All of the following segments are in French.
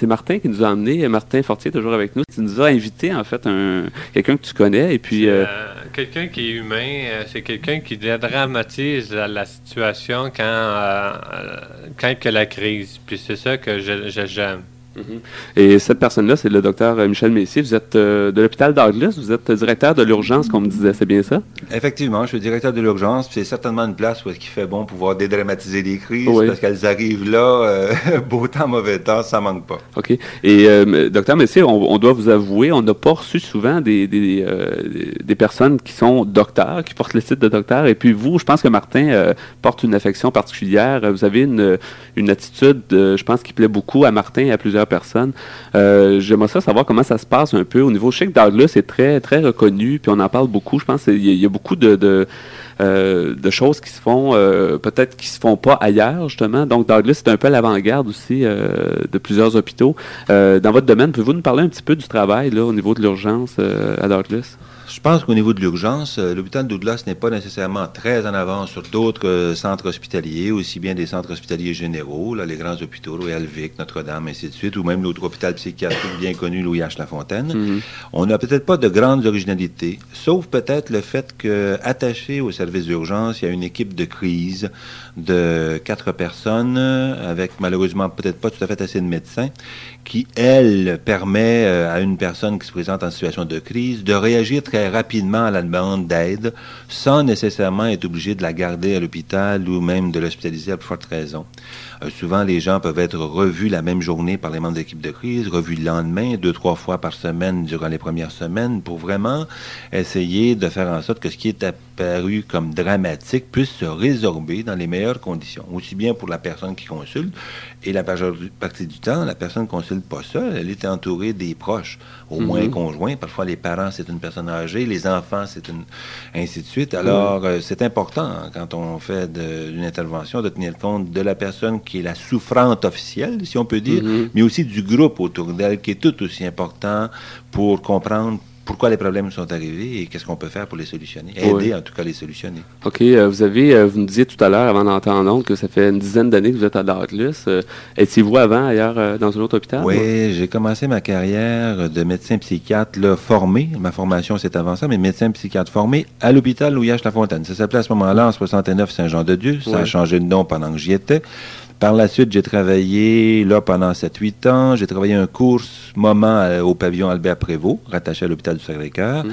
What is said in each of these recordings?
c'est Martin qui nous a amené, Martin Fortier, toujours avec nous. Tu nous as invité, en fait, un, quelqu'un que tu connais. Et puis. Euh, quelqu'un qui est humain, c'est quelqu'un qui dédramatise la, situation quand, quand il y a la crise. Puis c'est ça que j'aime. Mhm. Et cette personne-là, c'est le docteur euh, Michel Messier. Vous êtes euh, de l'hôpital Douglas, vous êtes directeur de l'urgence, comme on me disait, c'est bien ça? Effectivement, je suis directeur de l'urgence. C'est certainement une place où il fait bon pouvoir dédramatiser les crises, parce qu'elles arrivent là, euh, beau temps, mauvais temps, ça manque pas. OK. Et docteur Messier, on, doit vous avouer, on n'a pas reçu souvent des, des, personnes qui sont docteurs, qui portent le titre de docteur. Et puis vous, je pense que Martin porte une affection particulière. Vous avez une, une attitude, je pense, qui plaît beaucoup à Martin et à plusieurs personnes. Euh, j'aimerais savoir comment ça se passe un peu au niveau. Je sais que Douglas est très, très reconnu, puis on en parle beaucoup. Je pense qu'il y, a beaucoup de, euh, choses qui se font, euh, peut-être qui se font pas ailleurs, justement. Donc, Douglas est un peu à l'avant-garde aussi de plusieurs hôpitaux. dans votre domaine, pouvez-vous nous parler un petit peu du travail là, au niveau de l'urgence à Douglas? Je pense qu'au niveau de l'urgence, euh, l'hôpital de Douglas n'est pas nécessairement très en avance sur d'autres euh, centres hospitaliers, aussi bien des centres hospitaliers généraux, là, les grands hôpitaux, Royal Vic, Notre-Dame, ainsi de suite, ou même notre hôpital psychiatrique bien connu, Louis H. Lafontaine. Mm-hmm. On n'a peut-être pas de grandes originalités, sauf peut-être le fait que, attaché au service il y a une équipe de crise de quatre personnes, avec malheureusement peut-être pas tout à fait assez de médecins, qui, elle, permet euh, à une personne qui se présente en situation de crise de réagir très rapidement à la demande d'aide sans nécessairement être obligé de la garder à l'hôpital ou même de l'hospitaliser à plus forte raison. Euh, souvent, les gens peuvent être revus la même journée par les membres d'équipe de crise, revus le lendemain, deux, trois fois par semaine durant les premières semaines pour vraiment essayer de faire en sorte que ce qui est apparu comme dramatique puisse se résorber dans les meilleures conditions, aussi bien pour la personne qui consulte et la partie du temps, la personne ne consulte pas seule, elle est entourée des proches, au moins mhm. conjoints. Parfois, les parents, c'est une personne âgée, les enfants, c'est une... ainsi de suite. Alors, euh, c'est important, hein, quand on fait une intervention, de tenir compte de la personne qui est la souffrante officielle, si on peut dire, mhm. mais aussi du groupe autour d'elle, qui est tout aussi important pour comprendre pourquoi les problèmes sont arrivés et qu'est-ce qu'on peut faire pour les solutionner. Aider, en tout cas, les solutionner. OK. Euh, vous avez, euh, vous nous disiez tout à l'heure, avant d'entendre, que ça fait une dizaine d'années que vous êtes à Douglas. Euh, étiez-vous avant, ailleurs, dans un autre hôpital? Oui, j'ai commencé ma carrière de médecin psychiatre là, formé. Ma formation, c'est avant ça, mais médecin psychiatre formé à l'hôpital Louis H. Lafontaine. Ça s'appelait à ce moment-là, en 69, Saint-Jean-de-Dieu. Ça a changé de nom pendant que j'y étais. Par la suite, j'ai travaillé là pendant 7-8 ans. J'ai travaillé un cours moment au pavillon Albert Prévost, rattaché à l'hôpital du Sacré-Cœur. Mhm.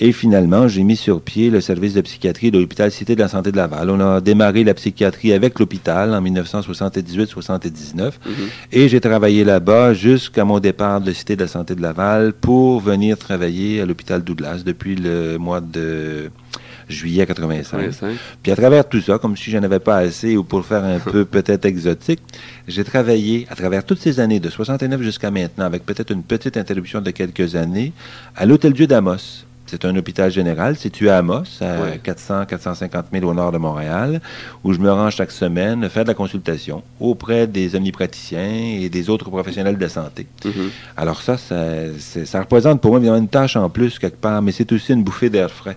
Et finalement, j'ai mis sur pied le service de psychiatrie de l'hôpital Cité de la Santé de Laval. On a démarré la psychiatrie avec l'hôpital en 1978-79. Mhm. Et j'ai travaillé là-bas jusqu'à mon départ de Cité de la Santé de Laval pour venir travailler à l'hôpital Douglas depuis le mois de juillet 85. Puis à travers tout ça, comme si j'en avais pas assez ou pour faire un peu peut-être exotique, j'ai travaillé à travers toutes ces années, de 69 jusqu'à maintenant, avec peut-être une petite interruption de quelques années, à l'Hôtel-Dieu d'Amos. C'est un hôpital général situé à Amos, à 400-450 000 au nord de Montréal, où je me rends chaque semaine faire de la consultation auprès des omnipraticiens et des autres professionnels de santé. Mm-hmm. Alors ça, ça, ça, représente pour moi une tâche en plus quelque part, mais c'est aussi une bouffée d'air frais.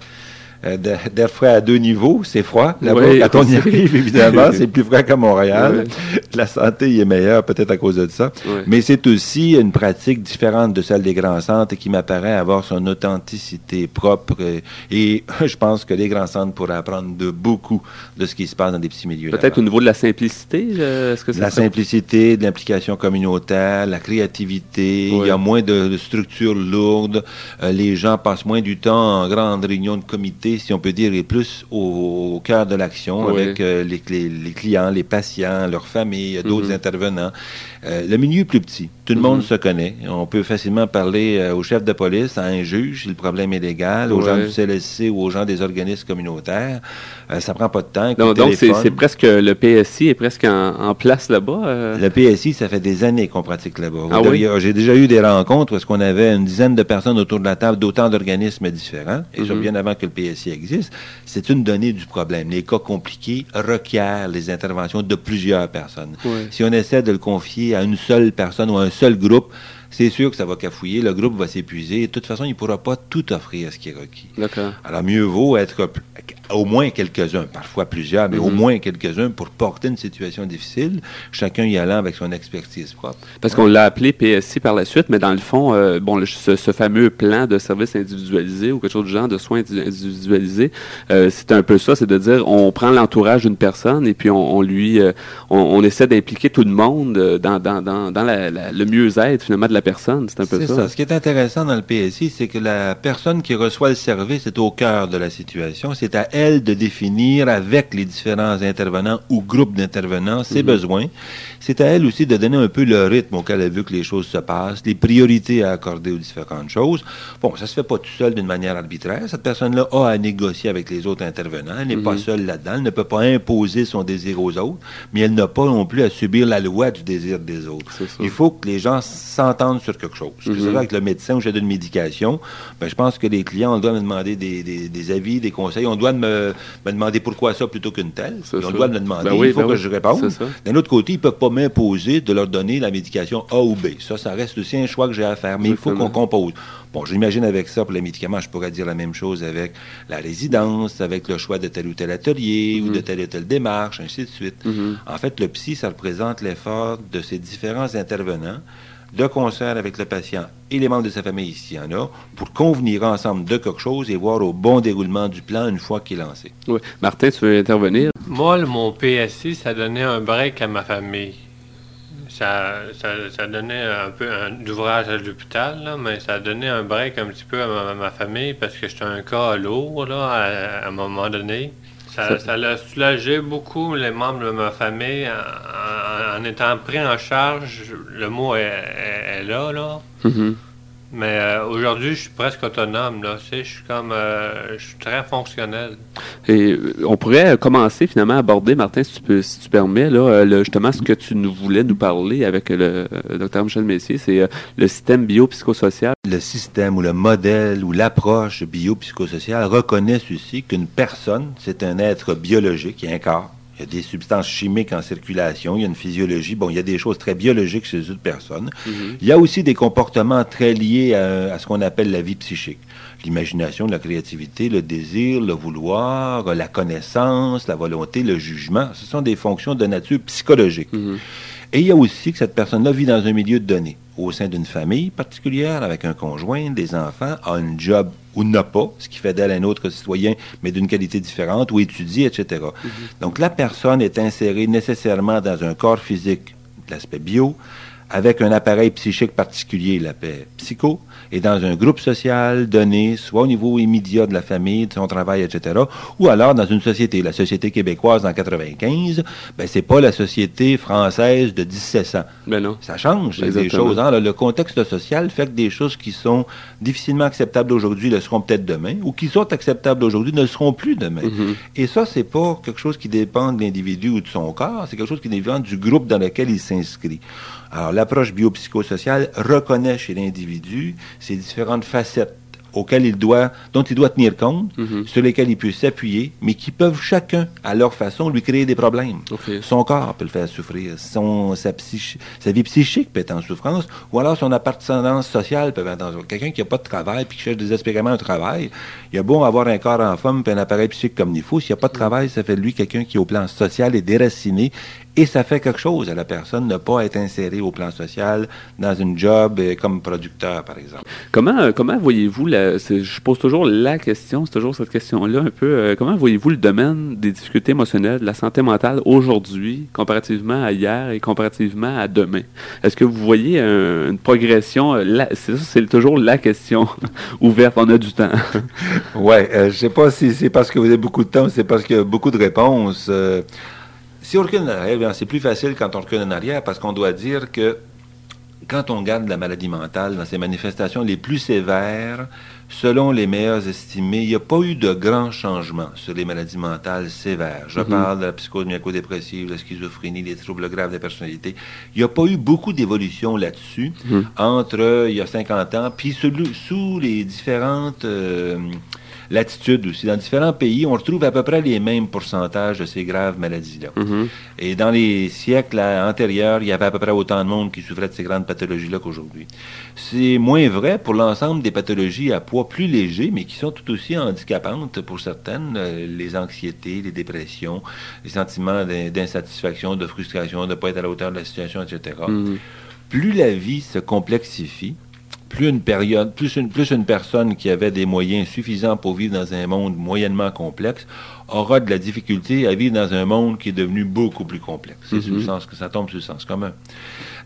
Euh, d'air frais à deux niveaux. C'est froid. Là-bas, quand on y arrive, évidemment, c'est plus frais qu'à Montréal. La santé y est meilleure, peut-être à cause de ça. Mais c'est aussi une pratique différente de celle des grands centres qui m'apparaît avoir son authenticité propre. Et je pense que les grands centres pourraient apprendre de beaucoup de ce qui se passe dans des petits milieux. Peut-être au niveau de la simplicité. Est-ce que la simplicité, de l'implication communautaire, la créativité. Il y a moins de, structures lourdes. Euh, les gens passent moins du temps en grande réunion de si on peut dire, est plus au, cœur de l'action avec euh, les, les, clients, les patients, leurs familles, d'autres mm-hmm. intervenants. Euh, le milieu est plus petit. Tout le monde mm-hmm. se connaît. On peut facilement parler euh, au chef de police, à un juge, si le problème est légal, aux gens du CLSC ou aux gens des organismes communautaires. Ça prend pas de temps. donc, c'est presque le PSI est presque en, place là-bas. Le PSI, ça fait des années qu'on pratique là-bas. Ah J'ai déjà eu des rencontres où on avait une dizaine de personnes autour de la table d'autant d'organismes différents, et ça mm-hmm. bien avant que le PSI existe. C'est une donnée du problème. Les cas compliqués requièrent les interventions de plusieurs personnes. Si on essaie de le confier à une seule personne ou à un seul groupe, c'est sûr que ça va cafouiller, le groupe va s'épuiser, et de toute façon, il ne pourra pas tout offrir ce qui est requis. Alors, mieux vaut être au moins quelques-uns, parfois plusieurs, mais au Mhm. moins quelques-uns pour porter une situation difficile, chacun y allant avec son expertise propre. Parce qu'on l'a appelé PSI par la suite, mais dans le fond, euh, bon, le- ce, ce fameux plan de service individualisé ou quelque chose du genre de soins indi- individualisés, euh, c'est un peu ça, c'est de dire on prend l'entourage d'une personne et puis on, on lui, euh, on, on essaie d'impliquer tout le monde dans, dans, dans, dans la- la- le mieux-être finalement de la personne. C'est un peu C'est ça. ça. Ce qui est intéressant dans le PSI, c'est que la personne qui reçoit le service est au cœur de la situation. C'est à elle de définir avec les différents intervenants ou groupes d'intervenants ses Mhm. besoins. C'est à elle aussi de donner un peu le rythme auquel elle veut que les choses se passent, les priorités à accorder aux différentes choses. Bon, ça se fait pas tout seul d'une manière arbitraire. Cette personne-là a à négocier avec les autres intervenants. Elle n'est pas Mhm. seule là-dedans. Elle ne peut pas imposer son désir aux autres, mais elle n'a pas non plus à subir la loi du désir des autres. C'est. Il faut que les gens s'entendent sur quelque chose. Que ce Mhm. soit avec le médecin ou je donne une médication, ben, je pense que les clients, on doit me demander des, des- des avis, des conseils. On doit me, me demander pourquoi ça plutôt qu'une telle. On ça. doit me le demander. Ben oui, il faut ben que oui. je réponde. D'un autre côté, ils ne peuvent pas m'imposer de leur donner la médication A ou B. Ça, ça reste aussi un choix que j'ai à faire. Mais il faut qu'on compose. Bon, j'imagine avec ça, pour les médicaments, je pourrais dire la même chose avec la résidence, avec le choix de tel ou tel atelier ou Mhm. de telle ou telle démarche, ainsi de suite. Mhm. En fait, le psy, ça représente l'effort de ces différents intervenants de concert avec le patient et les membres de sa famille, s'il y en a, pour convenir ensemble de quelque chose et voir au bon déroulement du plan une fois qu'il est lancé. Oui. Martin, tu veux intervenir? Moi, le- mon PSI, ça donnait un break à ma famille. Ça, ça, ça donnait un peu un d'ouvrage à l'hôpital, là, mais ça donnait un break un petit peu à ma, ma famille parce que j'étais un cas lourd là, à, à un moment donné. Ça, Ça- ça l'a soulagé beaucoup les membres de ma famille en, en- en étant pris en charge. Le mot est, est- est là, là. Mhm. Mais euh, aujourd'hui, je suis presque autonome. Là, tu sais, je suis comme, euh, je suis très fonctionnel. Et euh, on pourrait commencer finalement à aborder, Martin, si tu, peux, si tu permets, là, le- justement ce que tu nous voulais nous parler avec le docteur Michel Messier, c'est euh, le système biopsychosocial. Le système ou le modèle ou l'approche biopsychosociale reconnaît ceci qu'une personne, c'est un être biologique, il y a un corps. Il y a des substances chimiques en circulation, il y a une physiologie. Bon, il y a des choses très biologiques chez une personne. Il y a aussi des comportements très liés à, à ce qu'on appelle la vie psychique. L'imagination, la créativité, le désir, le vouloir, la connaissance, la volonté, le jugement. Ce sont des fonctions de nature psychologique. Mhm. Et il y a aussi que cette personne-là vit dans un milieu donné, au sein d'une famille particulière, avec un conjoint, des enfants, a un job ou n'a pas, ce qui fait d'elle un autre citoyen, mais d'une qualité différente, ou étudie, etc. Donc la personne est insérée nécessairement dans un corps physique, de l'aspect bio, avec un appareil psychique particulier, l'appel psycho, et dans un groupe social donné, soit au niveau immédiat de la famille, de son travail, etc., ou alors dans une société. La société québécoise en 95, ben c'est pas la société française de 1700. Ben non. Ça change des choses. hein. Le- contexte social fait que des choses qui sont difficilement acceptables aujourd'hui le seront peut-être demain, ou qui sont acceptables aujourd'hui ne le seront plus demain. Mhm. Et ça, c'est pas quelque chose qui dépend de l'individu ou de son corps, c'est quelque chose qui dépend du groupe dans lequel il s'inscrit. Alors, l'approche biopsychosociale reconnaît chez l'individu ces différentes facettes auxquelles il doit, dont il doit tenir compte, Mhm. sur lesquelles il peut s'appuyer, mais qui peuvent chacun, à leur façon, lui créer des problèmes. Son corps peut le faire souffrir, son, sa, psychi- sa vie psychique peut être en souffrance, ou alors son appartenance sociale peut être en souffrance. Quelqu'un qui n'a pas de travail puis qui cherche désespérément un travail, il a beau avoir un corps en forme puis un appareil psychique comme il faut, s'il n'y a pas de travail, ça fait de lui quelqu'un qui, au plan social, est déraciné et ça fait quelque chose à la personne de ne pas être inséré au plan social dans une job euh, comme producteur, par exemple. Comment, euh, comment voyez-vous, la, je pose toujours la question, c'est toujours cette question-là un peu, euh, comment voyez-vous le domaine des difficultés émotionnelles, de la santé mentale aujourd'hui, comparativement à hier et comparativement à demain? Est-ce que vous voyez un- une progression, la- c'est ça, c'est toujours la question ouverte, on a du temps. Euh, je sais pas si c'est parce que vous avez beaucoup de temps ou c'est parce qu'il y a beaucoup de réponses. Si on recule en arrière, c'est plus facile quand on recule en arrière parce qu'on doit dire que quand on regarde la maladie mentale dans ses manifestations les plus sévères, selon les meilleurs estimés, il n'y a pas eu de grands changements sur les maladies mentales sévères. Je Mhm. parle de la psychose myocodépressive, la schizophrénie, les troubles graves de personnalité. Il n'y a pas eu beaucoup d'évolution là-dessus Mhm. entre euh, il y a 50 ans, puis sous les différentes euh, l'attitude aussi. Dans différents pays, on retrouve à peu près les mêmes pourcentages de ces graves maladies-là. Mhm. Et dans les siècles antérieurs, il y avait à peu près autant de monde qui souffrait de ces grandes pathologies-là qu'aujourd'hui. C'est moins vrai pour l'ensemble des pathologies à poids plus léger, mais qui sont tout aussi handicapantes pour certaines, euh, les anxiétés, les dépressions, les sentiments d'insatisfaction, de frustration, de ne pas être à la hauteur de la situation, etc. Mhm. Plus la vie se complexifie, plus une période, plus une, plus une personne qui avait des moyens suffisants pour vivre dans un monde moyennement complexe aura de la difficulté à vivre dans un monde qui est devenu beaucoup plus complexe. C'est sur le sens que ça tombe sur le sens commun.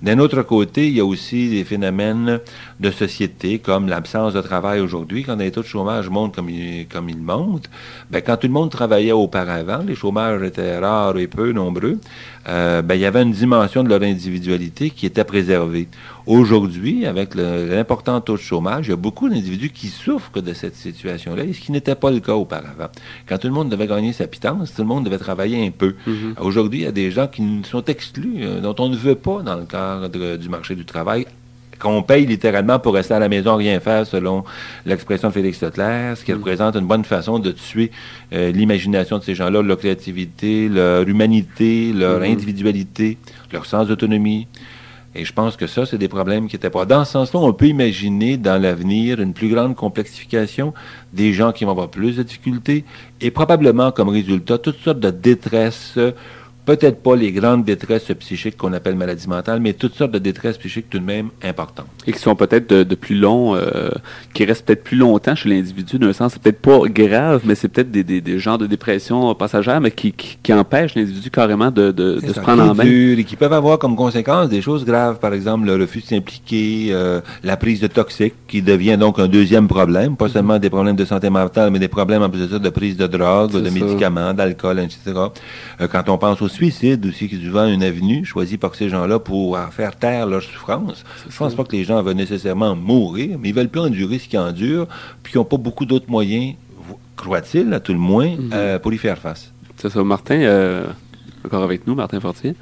D'un autre côté, il y a aussi des phénomènes de société comme l'absence de travail aujourd'hui. Quand les taux de chômage montent comme ils, comme ils montent, ben, quand tout le monde travaillait auparavant, les chômages étaient rares et peu nombreux, euh, ben, il y avait une dimension de leur individualité qui était préservée. Aujourd'hui, avec l'important taux de chômage, il y a beaucoup d'individus qui souffrent de cette situation-là, ce qui n'était pas le cas auparavant. Quand tout le monde devait gagner sa pitance, tout le monde devait travailler un peu. Mhm. Aujourd'hui, il y a des gens qui sont exclus, euh, dont on ne veut pas dans le cadre du marché du travail, qu'on paye littéralement pour rester à la maison, rien faire, selon l'expression de Félix Totler, ce qui Mhm. représente une bonne façon de tuer euh, l'imagination de ces gens-là, leur créativité, leur humanité, leur Mhm. individualité, leur sens d'autonomie. Et je pense que ça, c'est des problèmes qui n'étaient pas. Dans ce sens-là, on peut imaginer dans l'avenir une plus grande complexification, des gens qui vont avoir plus de difficultés, et probablement comme résultat toutes sortes de détresses, peut-être pas les grandes détresses psychiques qu'on appelle maladies mentales, mais toutes sortes de détresses psychiques tout de même importantes. Et qui sont peut-être de, de plus long, euh, qui restent peut-être plus longtemps chez l'individu, d'un sens, c'est peut-être pas grave, mais c'est peut-être des, des, des genres de dépression passagère, mais qui, qui, qui empêchent l'individu carrément de, de, se prendre en main. et qui peuvent avoir comme conséquence des choses graves, par exemple le refus de s'impliquer, euh, la prise de toxiques, qui devient donc un deuxième problème, pas seulement des problèmes de santé mentale, mais des problèmes en plus de ça de prise de drogue, de ça. médicaments, d'alcool, etc. Euh, quand on pense suicide aussi, qui est souvent une avenue choisie par ces gens-là pour faire taire leur souffrance. Je pense pas que les gens veulent nécessairement mourir, mais ils veulent plus endurer ce qu'ils endurent, puis ils n'ont pas beaucoup d'autres moyens, croient-ils, à tout le moins, Mm-hmm. euh, pour y faire face. C'est ça, Martin, euh, encore avec nous, Martin Fortier.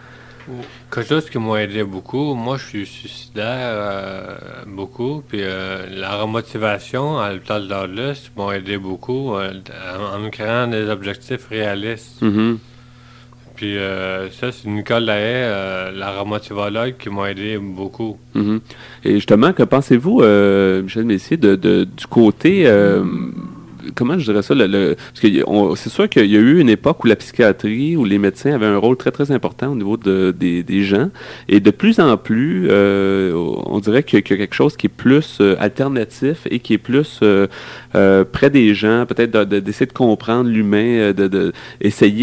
Quelque chose qui m'a aidé beaucoup, moi je suis suicidaire euh, beaucoup, puis euh, la remotivation à l'hôpital d'Arlus m'a aidé beaucoup euh, en, en me créant des objectifs réalistes. Mhm. Puis euh, ça, c'est Nicole Lahaye, euh, la qui m'a aidé beaucoup. Mhm. Et justement, que pensez-vous, euh, Michel Messier, de, de- du côté, euh, comment je dirais ça, le, le- parce que c'est sûr qu'il y a eu une époque où la psychiatrie, où les médecins avaient un rôle très très important au niveau de, des, des gens, et de plus en plus, euh, on dirait qu'il y a quelque chose qui est plus euh, alternatif et qui est plus euh, euh, près des gens, peut-être de- de- d'essayer de, comprendre l'humain, euh, de, de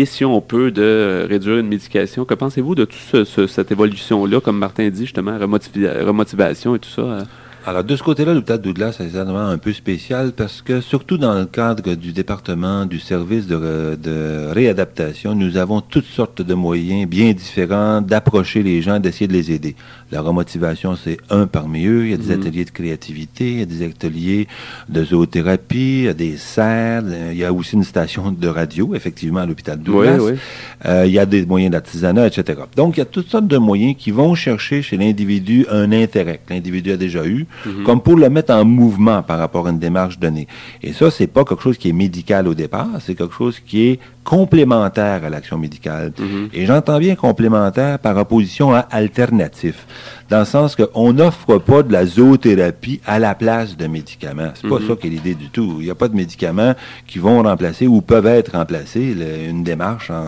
si on peut, de réduire une médication. Que pensez-vous de toute cette évolution-là, comme Martin dit justement, remotivation et tout ça? Alors, de ce côté-là, l'hôpital Douglas, c'est certainement un peu spécial parce que, surtout dans le cadre du département du service de réadaptation, nous avons toutes sortes de moyens bien différents d'approcher les gens, d'essayer de les aider. La remotivation, c'est un parmi eux. Il y a des Mhm. ateliers de créativité, il y a des ateliers de zoothérapie, il y a des serres, il y a aussi une station de radio, effectivement, à l'hôpital Douglas. Oui, oui. Euh, il y a des moyens d'artisanat, etc. Donc, il y a toutes sortes de moyens qui vont chercher chez l'individu un intérêt que l'individu a déjà eu, Mhm. comme pour le mettre en mouvement par rapport à une démarche donnée. Et ça, c'est pas quelque chose qui est médical au départ, c'est quelque chose qui est complémentaire à l'action médicale. Mhm. Et j'entends bien complémentaire par opposition à alternatif, dans le sens qu'on n'offre pas de la zoothérapie à la place de médicaments. C'est pas Mhm. ça qui est l'idée du tout. Il n'y a pas de médicaments qui vont remplacer ou peuvent être remplacés le- une démarche en,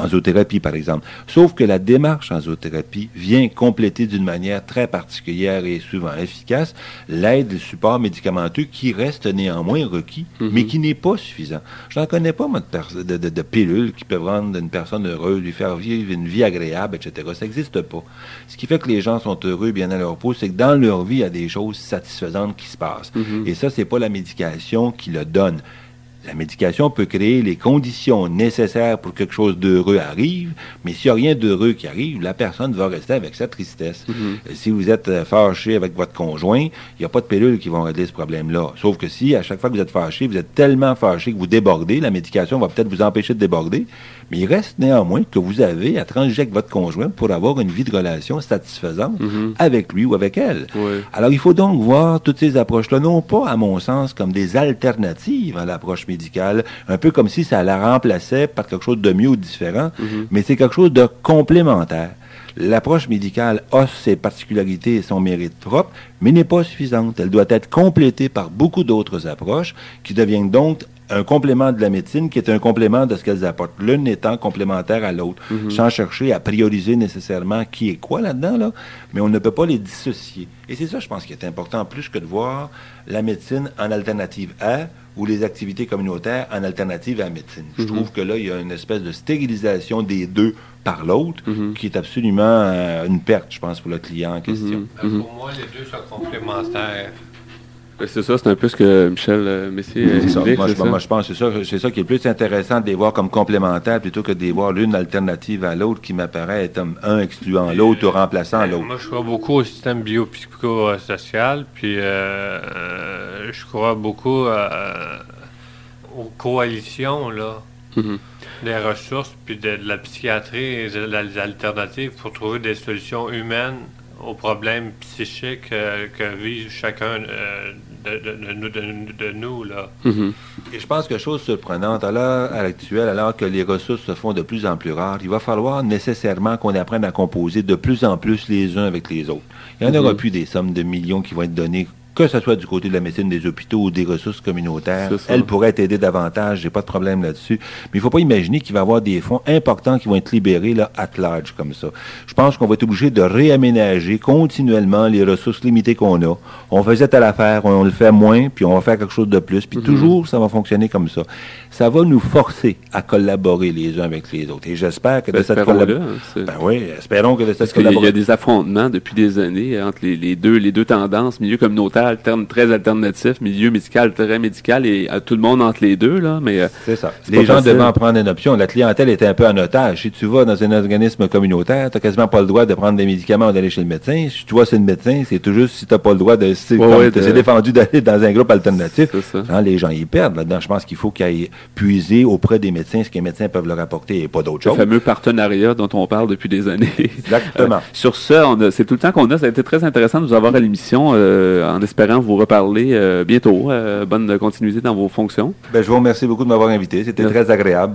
en zoothérapie, par exemple. Sauf que la démarche en zoothérapie vient compléter d'une manière très particulière et souvent efficace l'aide et le support médicamenteux qui reste néanmoins requis, Mhm. mais qui n'est pas suffisant. Je n'en connais pas, moi, de- de- de pilules qui peuvent rendre une personne heureuse, lui faire vivre une vie agréable, etc. Ça n'existe pas. Ce qui fait que les gens sont heureux, bien à leur peau, c'est que dans leur vie, il y a des choses satisfaisantes qui se passent. Mhm. Et ça, c'est pas la médication qui le donne. La médication peut créer les conditions nécessaires pour que quelque chose d'heureux arrive, mais s'il n'y a rien d'heureux qui arrive, la personne va rester avec sa tristesse. Mm-hmm. Si vous êtes euh, fâché avec votre conjoint, il n'y a pas de pilules qui vont régler ce problème-là. Sauf que si, à chaque fois que vous êtes fâché, vous êtes tellement fâché que vous débordez, la médication va peut-être vous empêcher de déborder, mais il reste néanmoins que vous avez à transiger avec votre conjoint pour avoir une vie de relation satisfaisante avec lui ou avec elle. Oui. Alors, il faut donc voir toutes ces approches-là, non pas, à mon sens, comme des alternatives à l'approche médicale, un peu comme si ça la remplaçait par quelque chose de mieux ou de différent, mais c'est quelque chose de complémentaire. L'approche médicale a ses particularités et son mérite propre, mais n'est pas suffisante. Elle doit être complétée par beaucoup d'autres approches qui deviennent donc un complément de la médecine qui est un complément de ce qu'elles apportent, l'une étant complémentaire à l'autre, sans chercher à prioriser nécessairement qui est quoi là-dedans, là, mais on ne peut pas les dissocier. Et c'est ça, je pense, qui est important, plus que de voir la médecine en alternative à ou les activités communautaires en alternative à la médecine. Je trouve que là, il y a une espèce de stérilisation des deux par l'autre qui est absolument euh, une perte, je pense, pour le client en question. Ben, Pour moi, les deux sont complémentaires. Ben, C'est ça, c'est un peu ce que Michel euh, Messier euh, C'est ça. Moi, je, c'est ça? moi, je pense que c'est ça, c'est ça qui est plus intéressant de les voir comme complémentaires plutôt que de les voir l'une alternative à l'autre qui m'apparaît être comme un excluant l'autre ou remplaçant Ben, l'autre. Moi, je crois beaucoup au système biopsychosocial, puis euh, euh, je crois beaucoup euh, aux coalitions, là, Mhm. des ressources, puis de, de la psychiatrie et des alternatives pour trouver des solutions humaines aux problèmes psychiques euh, que vit chacun euh, de, de- de nous- de- de nous, là. Mhm. Et je pense que chose surprenante, à l'heure à l'actuelle, alors que les ressources se font de plus en plus rares, il va falloir nécessairement qu'on apprenne à composer de plus en plus les uns avec les autres. Il n'y en aura Mhm. plus des sommes de millions qui vont être données, que ce soit du côté de la médecine des hôpitaux ou des ressources communautaires. Elles pourraient t'aider davantage, j'ai pas de problème là-dessus. Mais il faut pas imaginer qu'il va y avoir des fonds importants qui vont être libérés là, at large comme ça. Je pense qu'on va être obligé de réaménager continuellement les ressources limitées qu'on a. On faisait telle affaire, on le fait moins, puis on va faire quelque chose de plus. Mhm. Puis toujours, ça va fonctionner comme ça. Ça va nous forcer à collaborer les uns avec les autres. Et j'espère que de cette collaboration... hein, Ben oui, espérons que de cette a- il y a collaboration... des affrontements depuis des années entre les, les deux, les deux tendances, milieu communautaire très alternatif, milieu médical très médical et à tout le monde entre les deux, là, mais euh, C'est ça. Les gens devaient en prendre une option. La clientèle était un peu en otage. Si tu vas dans un organisme communautaire, tu n'as quasiment pas le droit de prendre des médicaments ou d'aller chez le médecin. Si tu vois c'est le médecin, c'est tout juste si tu n'as pas le droit de... C'est Ouais, comme ouais, t'es de- défendu d'aller dans un groupe alternatif. Hein, les gens y perdent là-dedans. Je pense qu'il faut qu'ils aillent puiser auprès des médecins ce que les médecins peuvent leur apporter et pas d'autre le chose. fameux partenariat dont on parle depuis des années. Exactement. Euh, sur ce, c'est tout le temps qu'on a. Ça a été très intéressant de vous avoir à l'émission, euh, en espérant vous reparler euh, bientôt. Euh, bonne continuité dans vos fonctions. Ben, je vous remercie beaucoup de m'avoir invité. C'était très agréable.